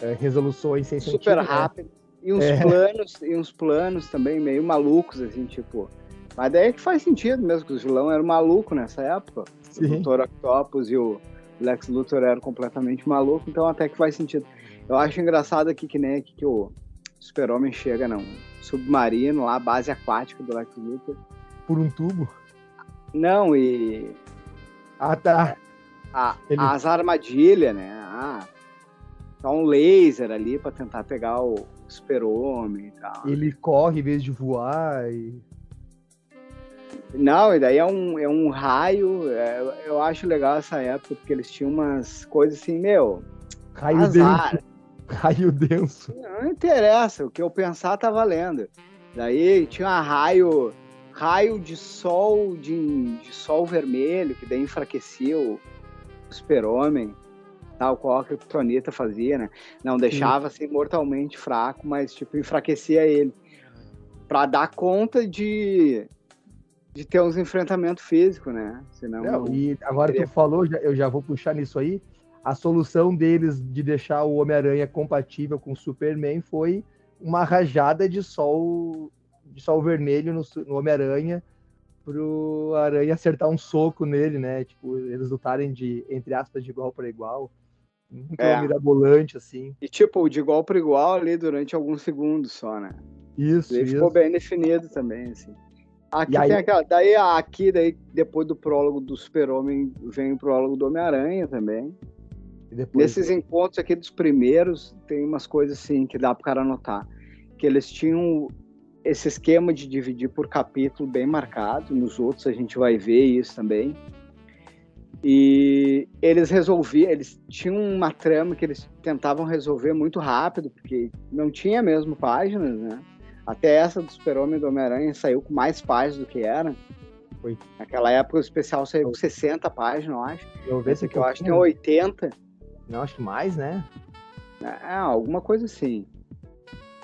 É, resoluções sem Super sentido, né? rápido. Né? E uns é. planos, e uns planos também meio malucos, assim, tipo. Mas daí é que faz sentido mesmo, que o vilão era maluco nessa época. Sim. O Dr. Octopus e o Lex Luthor eram completamente malucos, então até que faz sentido. Eu acho engraçado aqui que nem aqui que o Super-Homem chega num submarino lá, base aquática do Lex Luthor. Por um tubo? Não, e. Ah, tá. A, Ele... As armadilhas, né? Ah, tá um laser ali para tentar pegar o, super-homem e tal. Ele corre em vez de voar e... Não, e daí é um, é um raio. É, eu acho legal essa época, porque eles tinham umas coisas assim, meu. Raio azar. denso. Raio denso. Não interessa, o que eu pensar tá valendo. Daí tinha raio, raio de sol, de, de sol vermelho, que daí enfraquecia o super-homem tal qual a Kryptonita fazia, né? Não deixava assim mortalmente fraco, mas tipo enfraquecia ele para dar conta de de ter uns enfrentamentos físicos, né? Senão não, e agora tu falou, eu já vou puxar nisso aí. A solução deles de deixar o Homem-Aranha compatível com o Superman foi uma rajada de sol de sol vermelho no, no Homem-Aranha pro Aranha acertar um soco nele, né? Tipo, eles lutarem de, entre aspas, de igual para igual. Muito é. mirabolante, assim. E tipo, de igual para igual ali durante alguns segundos só, né? Isso, Ele isso. ficou bem definido também, assim. Aqui aí... tem aquela. Daí aqui, daí, depois do prólogo do Super-Homem, vem o prólogo do Homem-Aranha também. Depois... Nesses encontros aqui dos primeiros, tem umas coisas assim que dá pro cara anotar. Que eles tinham esse esquema de dividir por capítulo bem marcado. Nos outros a gente vai ver isso também E eles resolviam, eles tinham uma trama que eles tentavam resolver muito rápido, porque não tinha mesmo páginas, né? Até essa do Super-Homem do Homem-Aranha saiu com mais páginas do que era. Foi. Naquela época o especial saiu com 60 páginas, eu acho. Eu vi esse aqui. Eu acho que tem 80. Não, acho que mais, né? É, alguma coisa assim.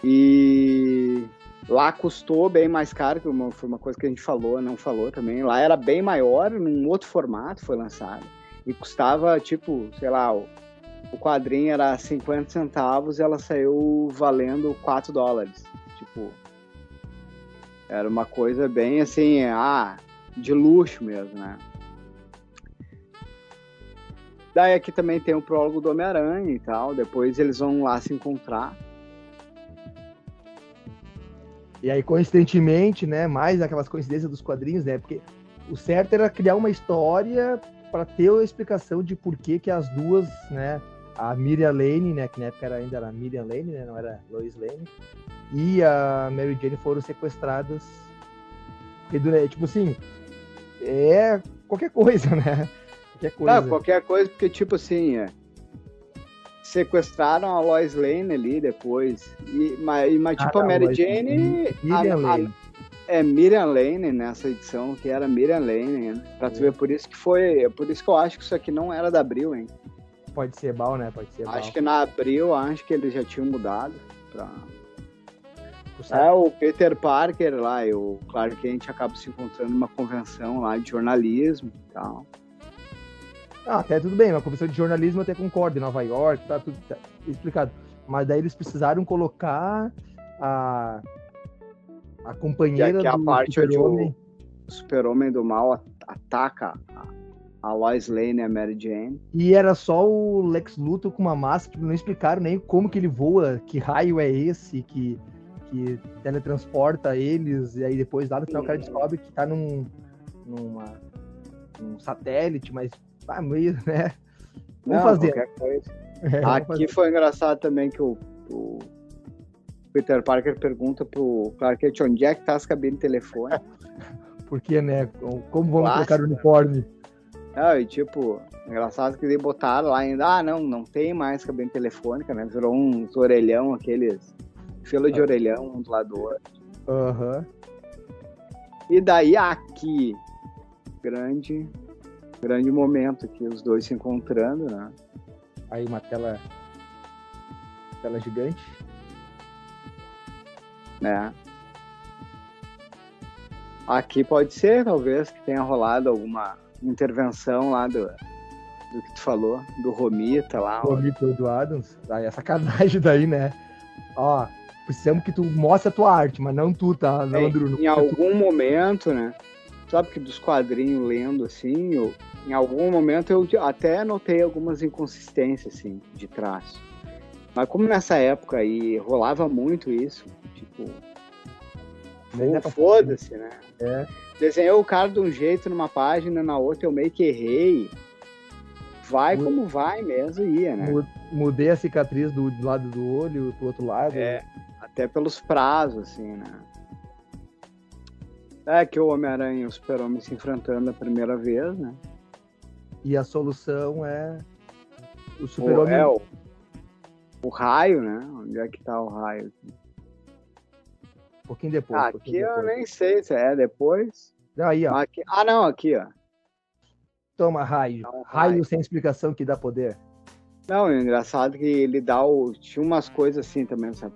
E lá custou bem mais caro, que uma, foi uma coisa que a gente falou, não falou também. Lá era bem maior, num outro formato foi lançado. E custava, tipo, sei lá, o, o quadrinho era 50 centavos e ela saiu valendo 4 dólares. Tipo, era uma coisa bem assim, ah, de luxo mesmo, né? Daí aqui também tem o prólogo do Homem-Aranha e tal. Depois eles vão lá se encontrar. E aí, coincidentemente, né? Mais aquelas coincidências dos quadrinhos, né? Porque o certo era criar uma história para ter a explicação de por que, que as duas, né? A Miriam Lane, né? Que na época era, ainda era Miriam Lane, né? Não era Lois Lane. E a Mary Jane foram sequestradas. E, tipo assim, é qualquer coisa, né? Qualquer coisa. Não, qualquer coisa, porque, tipo assim, é, sequestraram a Lois Lane ali depois. E, mas, mas tipo, ah, a Mary Jane. Miriam a, Lane. A, é Miriam Lane nessa edição, que era Miriam Lane, né? Pra tu ver, por isso que foi. É por isso que eu acho que isso aqui não era da Abril, hein? Pode ser Bal, né? Pode ser Acho que na Abril, acho que eles já tinham mudado pra. É, o Peter Parker lá e o Clark Kent acabam se encontrando numa convenção lá de jornalismo e tal. Ah, até tudo bem, uma comissão de jornalismo até concordo, em Nova York, tá tudo tá explicado. Mas daí eles precisaram colocar a, a companheira que é a do parte super-homem. O super-homem do mal ataca a, Lois Lane e a Mary Jane. E era só o Lex Luthor com uma máscara, que não explicaram nem como que ele voa, que raio é esse, que, que teletransporta eles, e aí depois lá no final o cara descobre que tá num, numa, num satélite, mas tá meio, né? Vamos Não, fazer. Qualquer coisa. É, Aqui fazer. foi engraçado também que o, o, Peter Parker pergunta pro Clark Kent onde é que tá as cabines de telefone. Porque, né? Como vamos Clássico, colocar o uniforme? Não, e tipo, engraçado que eles botaram lá ainda, ah, não, não tem mais cabine telefônica, né? Virou uns orelhão, aqueles fila de ah. orelhão um do lado do outro. Aham. Uhum. E daí aqui, grande grande momento aqui, os dois se encontrando, né? Aí uma tela, tela gigante. Né? Aqui pode ser, talvez, que tenha rolado alguma intervenção lá do, do que tu falou, do Romita lá. Romita do Adams. Aí é sacanagem daí, né? Ó, precisamos que tu mostre a tua arte, mas não tu, tá? Não, Bruno. Em algum momento, né? Sabe que dos quadrinhos lendo assim, eu, em algum momento eu até notei algumas inconsistências assim de traço. Mas como nessa época aí rolava muito isso, tipo, foda-se, né? É. Desenhei o cara de um jeito numa página, na outra eu meio que errei. Vai como vai mesmo, ia, né? Mudei a cicatriz do lado do olho pro outro lado. É, até pelos prazos, assim, né? É que o Homem-Aranha e o Super-Homem se enfrentando a primeira vez, né? E a solução é o super-homem. É o, o raio, né? Onde é que tá o raio? Um pouquinho depois. Aqui pouquinho eu nem sei se é depois. Aí, ó. Aqui... Ah, não, aqui, ó. Toma raio. raio. raio. sem explicação que dá poder. Não, é engraçado que ele dá o. Tinha umas coisas assim também, sabe?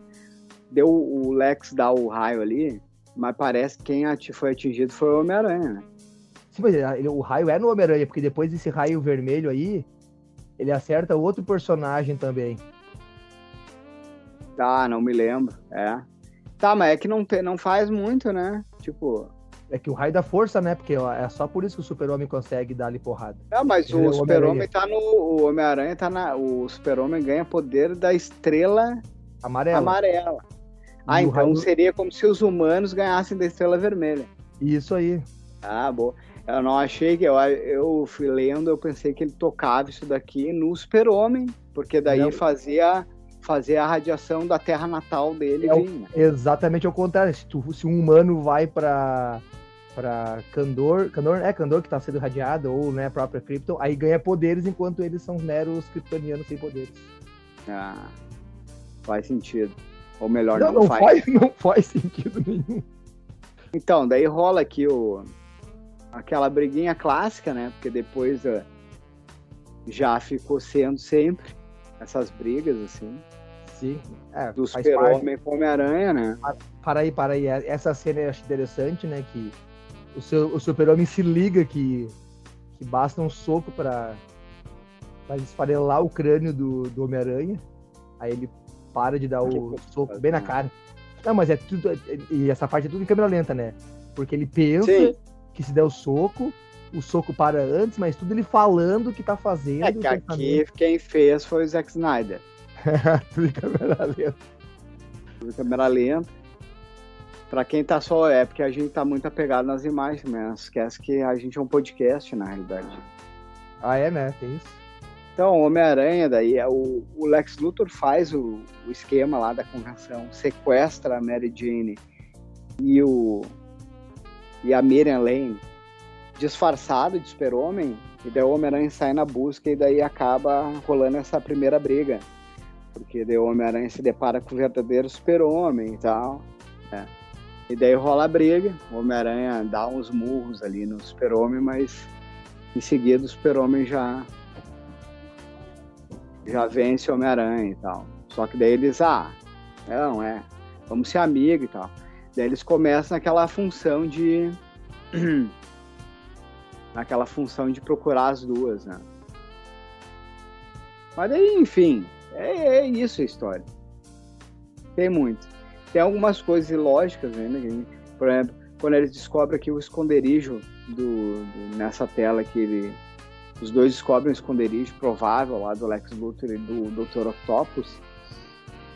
Deu o Lex dar o raio ali, mas parece que quem foi atingido foi o Homem-Aranha, né? Sim, mas o raio é no Homem-Aranha, porque depois desse raio vermelho aí, ele acerta outro personagem também. Tá, não me lembro. É. Tá, mas é que não, te, não faz muito, né? Tipo. É que o raio da força, né? Porque é só por isso que o Super-Homem consegue dar ali porrada. É, mas o, o Super-Homem tá no. O Homem-Aranha tá na. O Super-Homem ganha poder da estrela amarela. amarela. Ah, então raio... seria como se os humanos ganhassem da estrela vermelha. Isso aí. Ah, boa. Eu não achei que. Eu, eu fui lendo, eu pensei que ele tocava isso daqui no Super-Homem, porque daí não. fazia fazia a radiação da terra natal dele. É vir, né? Exatamente ao contrário. Se, tu, se um humano vai para para Kandor, Kandor é Kandor que tá sendo irradiado ou né, a própria Krypton, aí ganha poderes enquanto eles são meros kryptonianos sem poderes. Ah, faz sentido. Ou melhor, não, não, não faz. faz. Não faz sentido nenhum. Então, daí rola aqui o aquela briguinha clássica, né? Porque depois uh, já ficou sendo sempre essas brigas assim. Sim. É, do Super-Homem com Homem-Aranha, né? Para aí, para aí. Essa cena eu acho interessante, né? Que o, seu, o Super-Homem se liga que, que basta um soco para esfarelar o crânio do, do Homem-Aranha. Aí ele para de dar o soco bem na cara. Não, mas é tudo. E essa parte é tudo em câmera lenta, né? Porque ele pensa Sim. que se der o soco, o soco para antes, mas tudo ele falando o que tá fazendo. É que aqui quem fez foi o Zack Snyder. tudo em câmera lenta. Tudo em câmera lenta. Pra quem tá só, é porque a gente tá muito apegado nas imagens, né? Esquece que a gente é um podcast, na realidade. Ah, é, né? Tem isso. Então, Homem-Aranha, daí é o, o, Lex Luthor faz o, o, esquema lá da convenção, sequestra a Mary Jane e, o, e a Miriam Lane disfarçado de super-homem, e daí o Homem-Aranha sai na busca e daí acaba rolando essa primeira briga. Porque daí o Homem-Aranha se depara com o verdadeiro super-homem e tal. né? E daí rola a briga, o Homem-Aranha dá uns murros ali no super-homem, mas em seguida o super-homem já já vence Homem-Aranha e tal. Só que daí eles, ah, não, é, vamos ser amigos e tal. Daí eles começam naquela função de. naquela função de procurar as duas, né? Mas daí, enfim, é, é isso a história. Tem muito. Tem algumas coisas ilógicas ainda, né? por exemplo, quando eles descobrem aqui o esconderijo do, do nessa tela que ele os dois descobrem um esconderijo provável lá do Lex Luthor e do Dr. Octopus.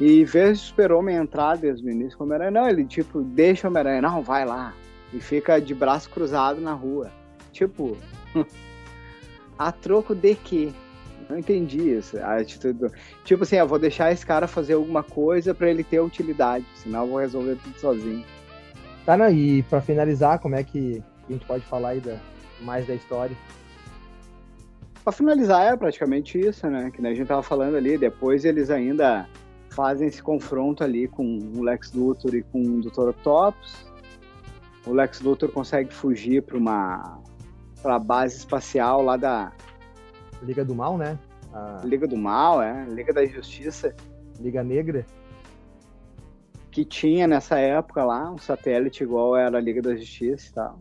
E vê o Super-Homem entrar desde o início com o Homem-Aranha. Não, ele tipo, deixa o Homem-Aranha, não, vai lá. E fica de braço cruzado na rua. Tipo, a troco de quê? Não entendi isso. A atitude do... Tipo assim, eu vou deixar esse cara fazer alguma coisa para ele ter utilidade, senão eu vou resolver tudo sozinho. Tá, não, e pra finalizar, como é que a gente pode falar aí da, mais da história? Para finalizar, é praticamente isso, né? Que a gente tava falando ali. Depois eles ainda fazem esse confronto ali com o Lex Luthor e com o Dr. Octopus. O Lex Luthor consegue fugir para uma pra base espacial lá da Liga do Mal, né? A... Liga do Mal, é, Liga da Justiça, Liga Negra, que tinha nessa época lá um satélite igual era a Liga da Justiça e tal.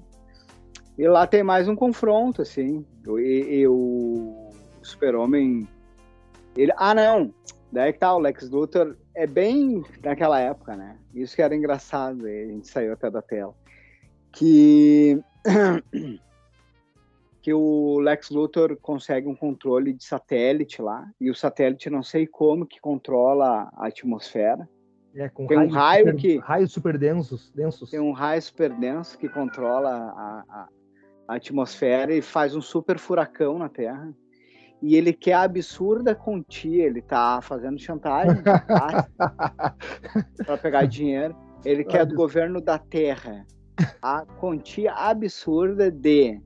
E lá tem mais um confronto, assim. E, e o Super-Homem. Ele... Ah, não! Daí que tá, o Lex Luthor é bem daquela época, né? Isso que era engraçado, a gente saiu até da tela. Que. que o Lex Luthor consegue um controle de satélite lá, e o satélite não sei como que controla a atmosfera. É, com tem um raio super, que. Raios super densos, densos. Tem um raio super denso que controla a, a, a atmosfera e faz um super furacão na Terra. E ele quer a absurda quantia, ele tá fazendo chantagem para pegar dinheiro. Ele quer do governo da Terra a quantia absurda de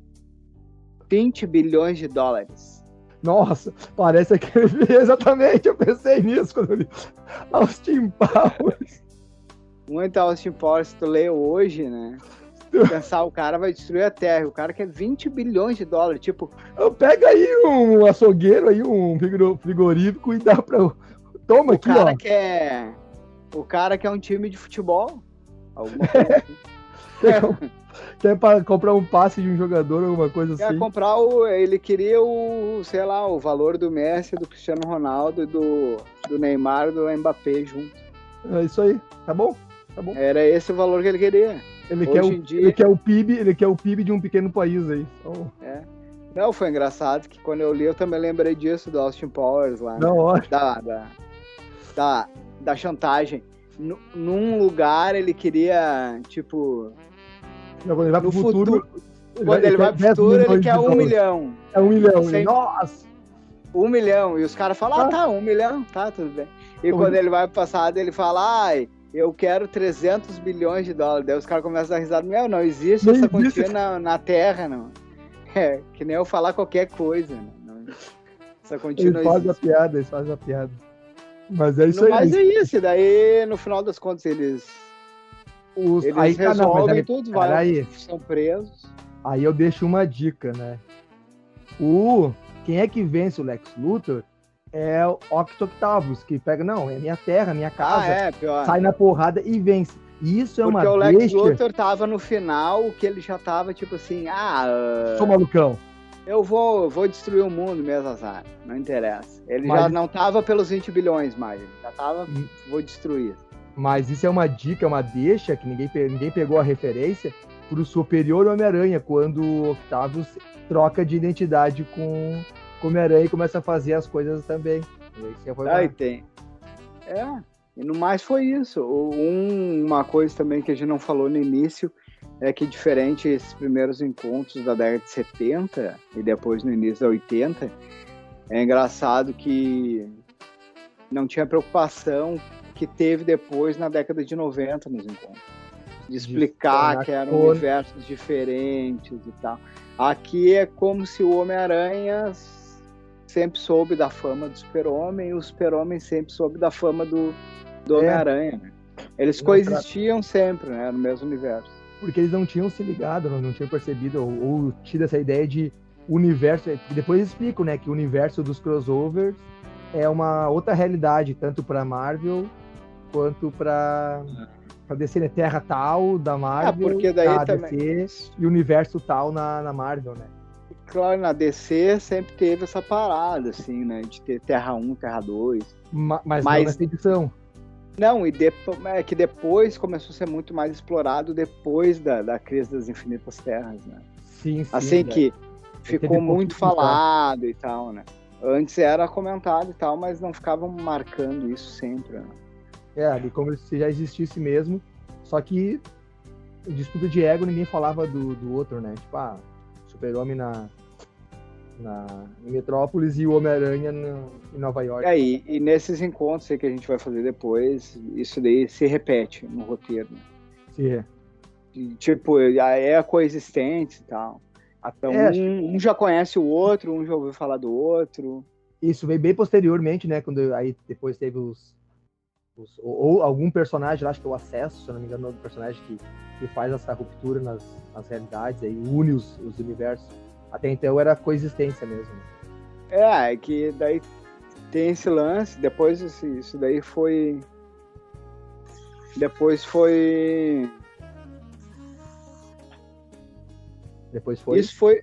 20 bilhões de dólares. Nossa, parece que exatamente, eu pensei nisso quando eu li Austin Powers. Muito Austin Powers, tu lê hoje, né? Pensar, o cara vai destruir a Terra. O cara quer 20 bilhões de dólares. Tipo. Pega aí um açougueiro, aí, um frigorífico e dá pra. Toma o aqui, cara ó. Quer... O cara quer um time de futebol. Alguma coisa assim. quer, quer pra comprar um passe de um jogador, alguma coisa quer assim. comprar o. Ele queria o, sei lá, o valor do Messi, do Cristiano Ronaldo, do, do Neymar do Mbappé junto. É isso aí, tá bom? Tá bom. Era esse o valor que ele queria. Ele quer, o, dia... ele quer o PIB, ele quer o PIB de um pequeno país aí. Então... É. Não, foi engraçado que quando eu li eu também lembrei disso do Austin Powers lá. Não, né? da, da, da, da chantagem. N num lugar ele queria, tipo. Não, quando ele vai pro futuro. futuro quando ele, vai pro futuro, ele quer um milhão. É um milhão. Sem... Nossa! Um milhão. E os caras falam, ah, tá, um milhão, tá, tudo bem. E quando ele vai pro passado, ele fala, ai. Eu quero 300 bilhões de dólares. Daí os caras começam a dar risada. Meu, não existe não essa existe. quantia na, na Terra, não. É, que nem eu falar qualquer coisa. Né? Não, essa quantia eles não fazem a piada, eles fazem a piada. Mas é isso aí. Mas é isso, daí no final das contas eles. Os... Eles aí, resolvem não, aí, tudo, vai, aí. são presos. Aí eu deixo uma dica, né? O quem é que vence o Lex Luthor é o Octoctavus, que pega, não, é minha terra, minha casa, ah, é, pior. sai na porrada e vence. Isso é Porque uma o Lex. Luthor tava no final, que ele já tava tipo assim, ah... Sou malucão. Eu vou, vou destruir o mundo mesmo, azar. Não interessa. Ele Mas... já não tava pelos 20 bilhões mais, ele já tava, hum. vou destruir. Mas isso é uma dica, é uma deixa, que ninguém, ninguém pegou a referência, pro superior Homem-Aranha, quando o Octavius troca de identidade com Homem-Aranha e começa a fazer as coisas também. Aí tem. É, e no mais foi isso. Um, uma coisa também que a gente não falou no início é que diferente esses primeiros encontros da década de 70 e depois no início da 80, é engraçado que não tinha preocupação que teve depois na década de 90 nos encontros. De explicar de que eram cor. universos diferentes e tal. Aqui é como se o Homem-Aranha sempre soube da fama do super-homem e o super-homem sempre soube da fama do, do é. Homem-Aranha. Né? Eles coexistiam sempre, né? No mesmo universo. Porque eles não tinham se ligado, não, tinham percebido ou, ou tido essa ideia de universo. Depois explicam, né? Que o universo dos crossovers é uma outra realidade, tanto para Marvel quanto para para DC, né? Terra tal da Marvel, é, porque daí também... DC, e universo tal na, na Marvel, né? Claro, na DC sempre teve essa parada, assim, né? De ter Terra 1, Terra 2. Ma mas, mas não nessa edição. Não, e é que depois começou a ser muito mais explorado depois da, da crise das infinitas terras, né? Sim, sim. Assim que ficou muito falado e tal, né? Antes era comentado e tal, mas não ficavam marcando isso sempre, né? É, ali como se já existisse mesmo, só que disputa de ego ninguém falava do, do outro, né? Tipo, ah, Super-Homem na, na, em Metrópolis e o Homem-Aranha em Nova York. É, e, e, nesses encontros que a gente vai fazer depois, isso daí se repete no roteiro. Né? Sim. É. tipo, é coexistente e tal. Então, é, um, um, já conhece o outro, um já ouviu falar do outro. Isso veio bem posteriormente, né? Quando aí depois teve os. os ou, ou, algum personagem, acho que é o Acesso, se eu não me engano, é o personagem que, que faz essa ruptura nas, nas realidades, aí une os, os universos. Até então era coexistência mesmo. É, é que daí tem esse lance, depois esse, isso daí foi. Depois foi. Depois foi. Isso foi.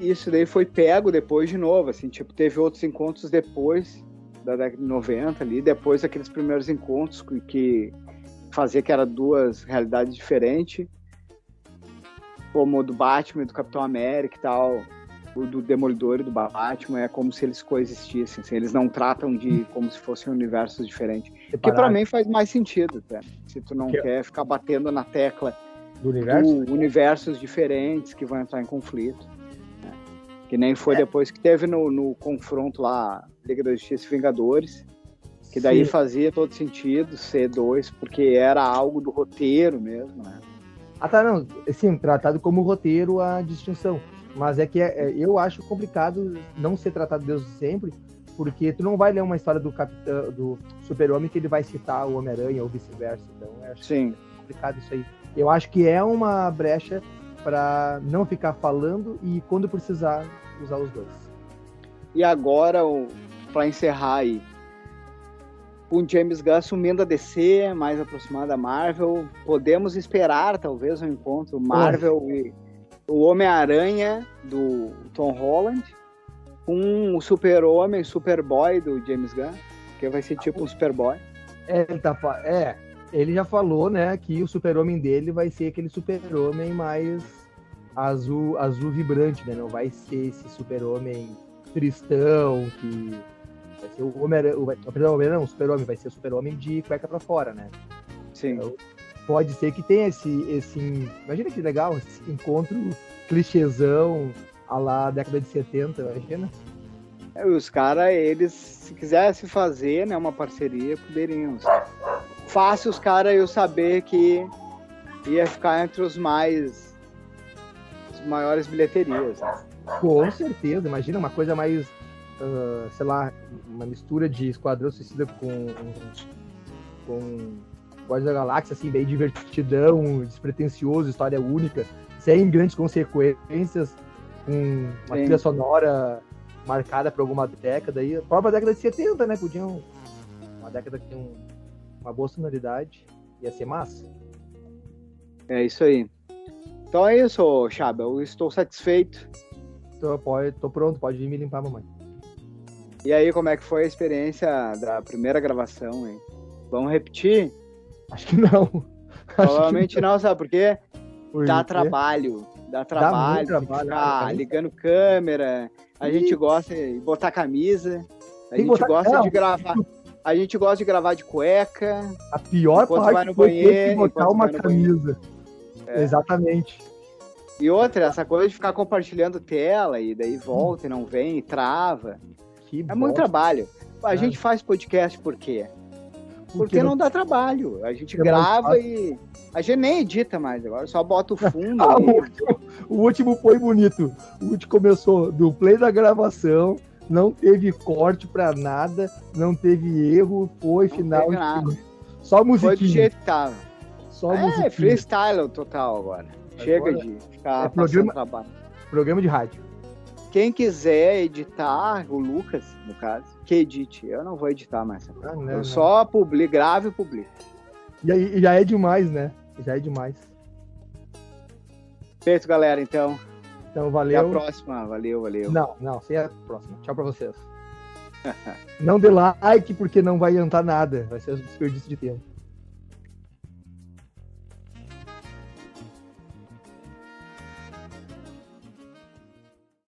Isso daí foi pego depois de novo, assim, tipo, teve outros encontros depois da década de 90 ali, depois daqueles primeiros encontros que, que fazia que era duas realidades diferentes como o do Batman, do Capitão América e tal, o do Demolidor e do Batman, é como se eles coexistissem, assim, eles não tratam de como se fossem universos diferentes. Separado. Que para mim faz mais sentido, até. Se tu não que... quer ficar batendo na tecla do universo? Do universos diferentes que vão entrar em conflito. Né? Que nem foi é. depois que teve no, no confronto lá, Liga da Justiça e Vingadores, que daí Sim. fazia todo sentido ser dois, porque era algo do roteiro mesmo, né? Ah, tá, não. Sim, tratado como roteiro a distinção. Mas é que é, é, eu acho complicado não ser tratado desde sempre, porque tu não vai ler uma história do capitão, do super-homem que ele vai citar o Homem-Aranha ou vice-versa. Então, eu acho Sim. complicado isso aí. Eu acho que é uma brecha para não ficar falando e quando precisar usar os dois. E agora, para encerrar aí, com James Gunn assumindo a DC, mais aproximado da Marvel, podemos esperar talvez um encontro Marvel e o Homem-Aranha do Tom Holland com o Super-Homem, Superboy do James Gunn, que vai ser tipo um Superboy. É, ele, tá, é, ele já falou, né, que o Super-Homem dele vai ser aquele Super-Homem mais azul, azul vibrante, né? Não vai ser esse Super-Homem tristão que Vai ser o Homem-Aranha. O, Homem não, o Super-Homem vai ser o Super-Homem de cueca pra fora, né? Sim. Então, pode ser que tenha esse, esse. Imagina que legal, esse encontro clichêzão a lá década de 70, imagina? É, os caras, eles, se quisessem fazer né, uma parceria, poderiam fácil os caras eu saber que ia ficar entre os mais os maiores bilheterias. Com certeza, imagina uma coisa mais, uh, sei lá, uma mistura de Esquadrão Suicida com com Guardiões da Galáxia, assim, bem divertidão, despretensioso, história única, sem grandes consequências, com uma Sim. trilha sonora marcada por alguma década aí. A própria década de 70, né? Podiam. Uma década que tem um, uma boa sonoridade. Ia ser massa. É isso aí. Então é isso, Chaba. Eu estou satisfeito. Tô, pode, tô pronto, pode vir me limpar, mamãe. E aí, como é que foi a experiência da primeira gravação, hein? Vamos repetir? Acho que não. Provavelmente não. não. sabe por quê? Por dá trabalho. Dá trabalho, dá trabalho ficar ligando câmera. A Ih. gente gosta de botar camisa. A gente botar... gosta não. de gravar. A gente gosta de gravar de cueca. A pior parte vai no foi banheiro, ter que botar uma camisa. É. Exatamente. E outra, essa coisa de ficar compartilhando tela e daí volta e não vem, e trava. Que é bosta. muito trabalho. A é. gente faz podcast por quê? Porque, não... não... dá trabalho. A gente grava e. A gente nem edita mais agora, só bota o fundo. ah, o, último, o, último, foi bonito. O último começou do play da gravação, não teve corte pra nada, não teve erro, foi não final. Teve nada. Só musiquinha. Foi do jeito que tava. Só é, musiquinha. freestyle total agora. agora Chega de ficar é programa, trabalho. Programa de rádio. Quem quiser editar, o Lucas, no caso, que edite. Eu não vou editar mais. Ah, não, eu não. só publico, grave e publico. E aí, já é demais, né? Já é demais. Feito, galera, então. Então, valeu. Até a próxima. Valeu, valeu. Não, não, sem a próxima. Tchau pra vocês. não dê like, porque não vai adiantar nada. Vai ser um desperdício de tempo.